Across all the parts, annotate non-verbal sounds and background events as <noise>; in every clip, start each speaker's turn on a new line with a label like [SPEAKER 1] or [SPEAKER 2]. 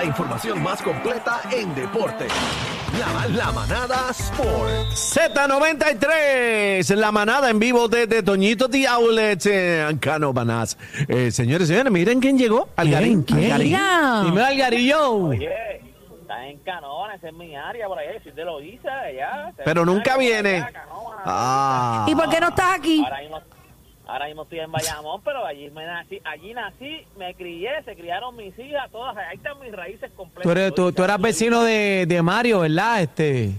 [SPEAKER 1] La información más completa en deporte. La, la manada Sport.
[SPEAKER 2] Z93, la manada en vivo desde Toñito The Outlet en Canobanas. Eh, señores, señores, miren quién llegó. Algarín.
[SPEAKER 3] ¿Quién?
[SPEAKER 2] Algarín.
[SPEAKER 3] Mira.
[SPEAKER 2] Dime Algarillo.
[SPEAKER 4] Oye, está en Canón, esa es mi área por ahí, soy de Loíza, allá.
[SPEAKER 2] Pero nunca
[SPEAKER 4] Allá,
[SPEAKER 2] viene.
[SPEAKER 4] allá.
[SPEAKER 2] Ah.
[SPEAKER 3] ¿Y por qué no estás aquí?
[SPEAKER 4] Ahora mismo, ahora mismo estoy en Bayamón, pero allí me nací, allí nací, me crié, se criaron mis hijas, todas, ahí están mis raíces completas.
[SPEAKER 5] Tú, eres, tú, tú eras vecino de, de Mario, ¿verdad? Este,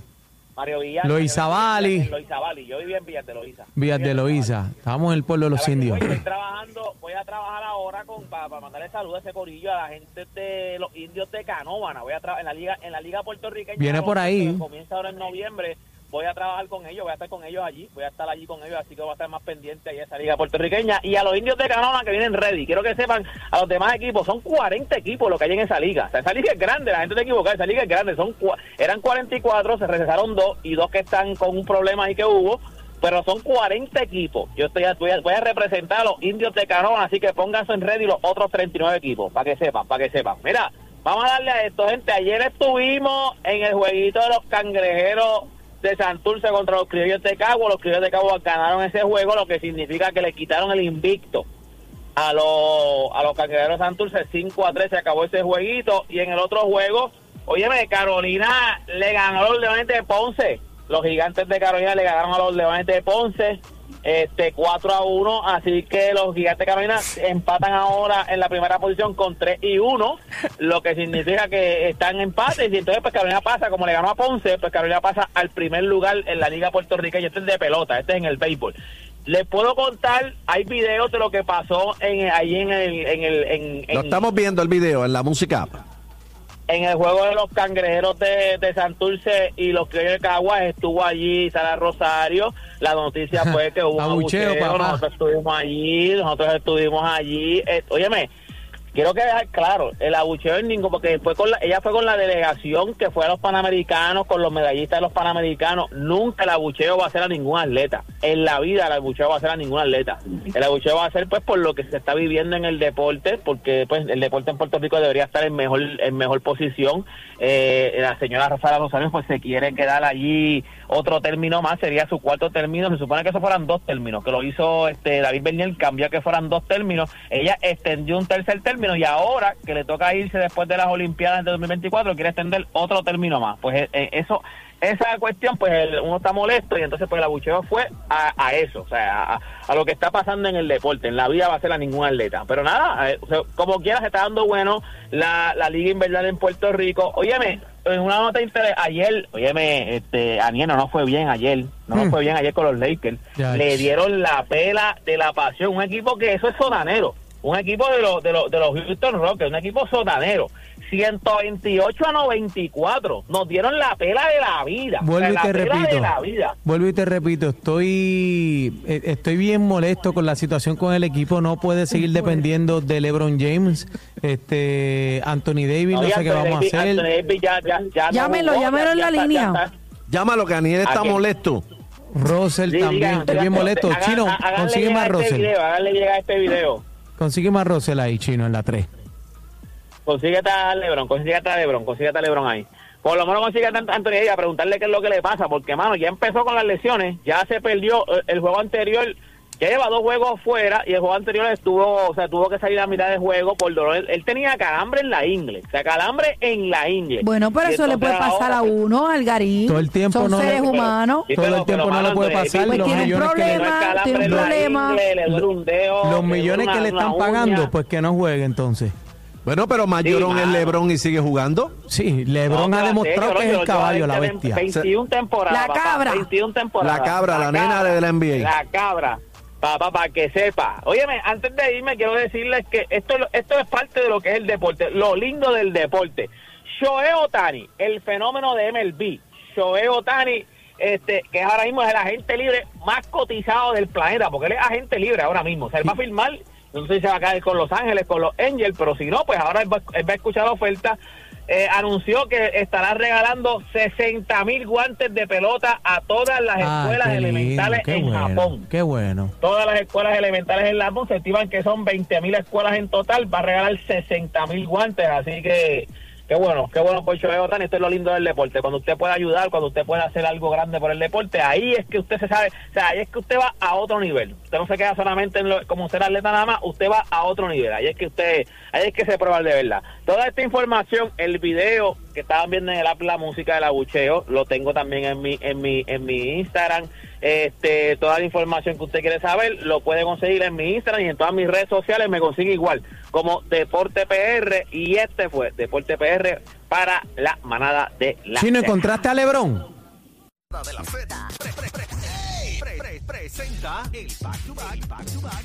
[SPEAKER 4] Mario Villar.
[SPEAKER 5] Loíza Valley.
[SPEAKER 4] Loiza Valley, yo vivía en Villas de Loíza.
[SPEAKER 5] Villas de Loíza. Estábamos en el pueblo de los indios.
[SPEAKER 4] Voy, estoy trabajando, voy a trabajar ahora con para, mandarle saludos a ese corillo a la gente de los indios de Canóvana. Voy a trabajar en la liga en la liga puertorriqueña.
[SPEAKER 5] Viene por ahí.
[SPEAKER 4] Comienza ahora en noviembre. Voy a trabajar con ellos, voy a estar con ellos allí, voy a estar allí con ellos, así que voy a estar más pendiente ahí a esa liga puertorriqueña y a los indios de Canóvana que vienen ready. Quiero que sepan a los demás equipos, son 40 equipos los que hay en esa liga. O sea, esa liga es grande, la gente te equivoca, esa liga es grande, son eran 44, se regresaron dos y dos que están con un problema ahí que hubo pero son 40 equipos. Yo estoy voy a, voy a representar a los indios de Canón, así que pónganse en red y los otros 39 equipos, para que sepan, para que sepan. Mira, vamos a darle a esto, gente. Ayer estuvimos en el jueguito de los cangrejeros de Santurce contra los criollos de Cabo. Los criollos de Cabo ganaron ese juego, lo que significa que le quitaron el invicto a los, a los de Santurce. 5 a 3 se acabó ese jueguito. Y en el otro juego, óyeme, Carolina le ganó a los Leones de Ponce. Los gigantes de Carolina le ganaron a los Leones de Ponce. Este 4 a 1, así que los gigantes Carolina empatan ahora en la primera posición con 3 y 1, lo que significa que están en empate. Y entonces, pues Carolina pasa, como le ganó a Ponce, pues Carolina pasa al primer lugar en la Liga Puertorriqueña. Este es de pelota, este es en el béisbol. Les puedo contar, hay videos de lo que pasó en, ahí en el, en el, en,
[SPEAKER 2] Lo estamos viendo el video en la música.
[SPEAKER 4] En el juego de los cangrejeros de, de Santurce y los criollos de Caguas estuvo allí Sara Rosario. La noticia <laughs> fue que hubo un
[SPEAKER 5] Abucheo,
[SPEAKER 4] nosotros estuvimos allí, nosotros estuvimos allí. Eh, óyeme, quiero que dejar claro, el abucheo es ningún, porque fue con la, ella fue con la delegación que fue a los Panamericanos, con los medallistas de los Panamericanos. Nunca el abucheo va a ser a ningún atleta. En la vida el abucheo va a ser a ningún atleta. El abucheo va a ser pues por lo que se está viviendo en el deporte, porque pues el deporte en Puerto Rico debería estar en mejor, en mejor posición. Eh, la señora Rosario Rosario pues se quiere quedar allí otro término más, sería su cuarto término. Se supone que eso fueran dos términos, que lo hizo este David Bernier, cambió que fueran dos términos. Ella extendió un tercer término y ahora que le toca irse después de las Olimpiadas de 2024, quiere extender otro término más. Pues eh, eh, eso, esa cuestión, pues uno está molesto y entonces pues el abucheo fue a, a eso, o sea, a, a lo que está pasando en el deporte. En la vida va a ser a ningún atleta. Pero nada, eh, o sea, como quiera se está dando bueno la, la liga invernal en Puerto Rico. Óyeme, en una nota interés, ayer, óyeme, este, Aniel no fue bien ayer, no
[SPEAKER 5] Hmm.
[SPEAKER 4] fue bien ayer con los Lakers.
[SPEAKER 5] Ya.
[SPEAKER 4] Le dieron la pela de la pasión, un equipo que eso es sotanero, un equipo de los de los de los Houston Rockets, un equipo sotanero. 128 a 94. Nos dieron la pela de la vida.
[SPEAKER 5] Vuelvo y
[SPEAKER 4] la
[SPEAKER 5] te
[SPEAKER 4] pela
[SPEAKER 5] repito.
[SPEAKER 4] de la vida.
[SPEAKER 5] Vuelvo y te repito, estoy eh, estoy bien molesto con la situación con el equipo. No puede seguir dependiendo de LeBron James, este Anthony Davis, no
[SPEAKER 4] Oye,
[SPEAKER 5] sé qué
[SPEAKER 4] Anthony
[SPEAKER 5] vamos a
[SPEAKER 4] Davis-
[SPEAKER 5] hacer.
[SPEAKER 4] Anthony Davis ya- ya- ya no
[SPEAKER 3] Llámelo,
[SPEAKER 4] jugó,
[SPEAKER 3] llámelo
[SPEAKER 4] ya-
[SPEAKER 3] en la
[SPEAKER 4] está-
[SPEAKER 3] línea.
[SPEAKER 2] Llámalo, que Aniel está
[SPEAKER 4] ¿A
[SPEAKER 2] molesto.
[SPEAKER 5] Russell
[SPEAKER 4] Sí,
[SPEAKER 5] también,
[SPEAKER 4] digan,
[SPEAKER 5] estoy bien molesto.
[SPEAKER 4] hagan-
[SPEAKER 5] Chino, consigue más
[SPEAKER 4] este
[SPEAKER 5] Russell.
[SPEAKER 4] video, háganle llegar este video.
[SPEAKER 5] Consigue más Russell ahí, Chino, en la 3.
[SPEAKER 4] Consíguete a Lebron, consíguete a Lebron, consíguete a Lebron ahí. Por lo menos consíguete a Anthony Davis a preguntarle qué es lo que le pasa, porque, mano, ya empezó con las lesiones, ya se perdió eh, el juego anterior, ya lleva dos juegos fuera y el juego anterior estuvo, o sea, tuvo que salir a mitad de juego por dolor. Él, él tenía calambre en la ingle, o sea, calambre en la ingle.
[SPEAKER 3] Bueno, pero
[SPEAKER 4] Y
[SPEAKER 3] eso le puede pasar a
[SPEAKER 4] ahora-
[SPEAKER 3] uno, Algarín.
[SPEAKER 5] Todo el tiempo
[SPEAKER 3] Son
[SPEAKER 5] no le-
[SPEAKER 3] seres
[SPEAKER 5] pero-
[SPEAKER 3] humanos.
[SPEAKER 4] Sí,
[SPEAKER 5] Todo el tiempo no le puede pasar,
[SPEAKER 3] Pues
[SPEAKER 5] los
[SPEAKER 3] tiene un
[SPEAKER 5] millones
[SPEAKER 3] problema, tiene un problema.
[SPEAKER 4] ingle, le duele un dedo,
[SPEAKER 5] Los millones que le están pagando,
[SPEAKER 4] uña.
[SPEAKER 5] pues que no juegue entonces.
[SPEAKER 2] Bueno, pero Mayorón es. LeBron y sigue jugando.
[SPEAKER 5] Sí, LeBron
[SPEAKER 4] No,
[SPEAKER 5] ha
[SPEAKER 4] pero
[SPEAKER 5] demostrado que es el
[SPEAKER 4] yo
[SPEAKER 5] caballo, la
[SPEAKER 4] 20
[SPEAKER 5] bestia.
[SPEAKER 4] 21 temporadas.
[SPEAKER 3] La
[SPEAKER 4] papá,
[SPEAKER 3] cabra.
[SPEAKER 4] 21 temporadas.
[SPEAKER 2] La cabra, la nena de la NBA.
[SPEAKER 4] La cabra. Papá, para que sepa. Óyeme, antes de irme quiero decirles que esto, esto es parte de lo que es el deporte, lo lindo del deporte. Shohei Otani, el fenómeno de MLB. Shohei Otani, este, que ahora mismo es el agente libre más cotizado del planeta, porque él es agente libre ahora mismo. O sea, él va a firmar, no sé si se va a caer con Los Ángeles, con los Angels, pero si no, pues ahora él va, él va a escuchar la oferta. Eh, anunció que estará regalando 60 mil guantes de pelota a todas las
[SPEAKER 5] Ah,
[SPEAKER 4] escuelas
[SPEAKER 5] lindo,
[SPEAKER 4] elementales en
[SPEAKER 5] bueno,
[SPEAKER 4] Japón.
[SPEAKER 5] Qué bueno.
[SPEAKER 4] Todas las escuelas elementales en Japón se estiman que son 20 mil escuelas en total. Va a regalar 60 mil guantes, así que Qué bueno, qué bueno por Otani. Esto es lo lindo del deporte. Cuando usted puede ayudar, cuando usted puede hacer algo grande por el deporte, ahí es que usted se sabe, o sea, ahí es que usted va a otro nivel. Usted no se queda solamente en lo, como ser atleta nada más, usted va a otro nivel. Ahí es que usted, ahí es que se prueba de verdad. Toda esta información, el video que estaban viendo en el app La Música del Abucheo, lo tengo también en mi, en mi, en mi Instagram. Este, toda la información que usted quiere saber lo puede conseguir en mi Instagram y en todas mis redes sociales me consigue igual como Deporte PR y este fue Deporte PR para la manada de la
[SPEAKER 5] Chino,
[SPEAKER 4] Z.
[SPEAKER 5] ¿encontraste a Lebron?
[SPEAKER 1] de la Z. Pre- pre- pre- pre- pre- presenta el back to back, back to back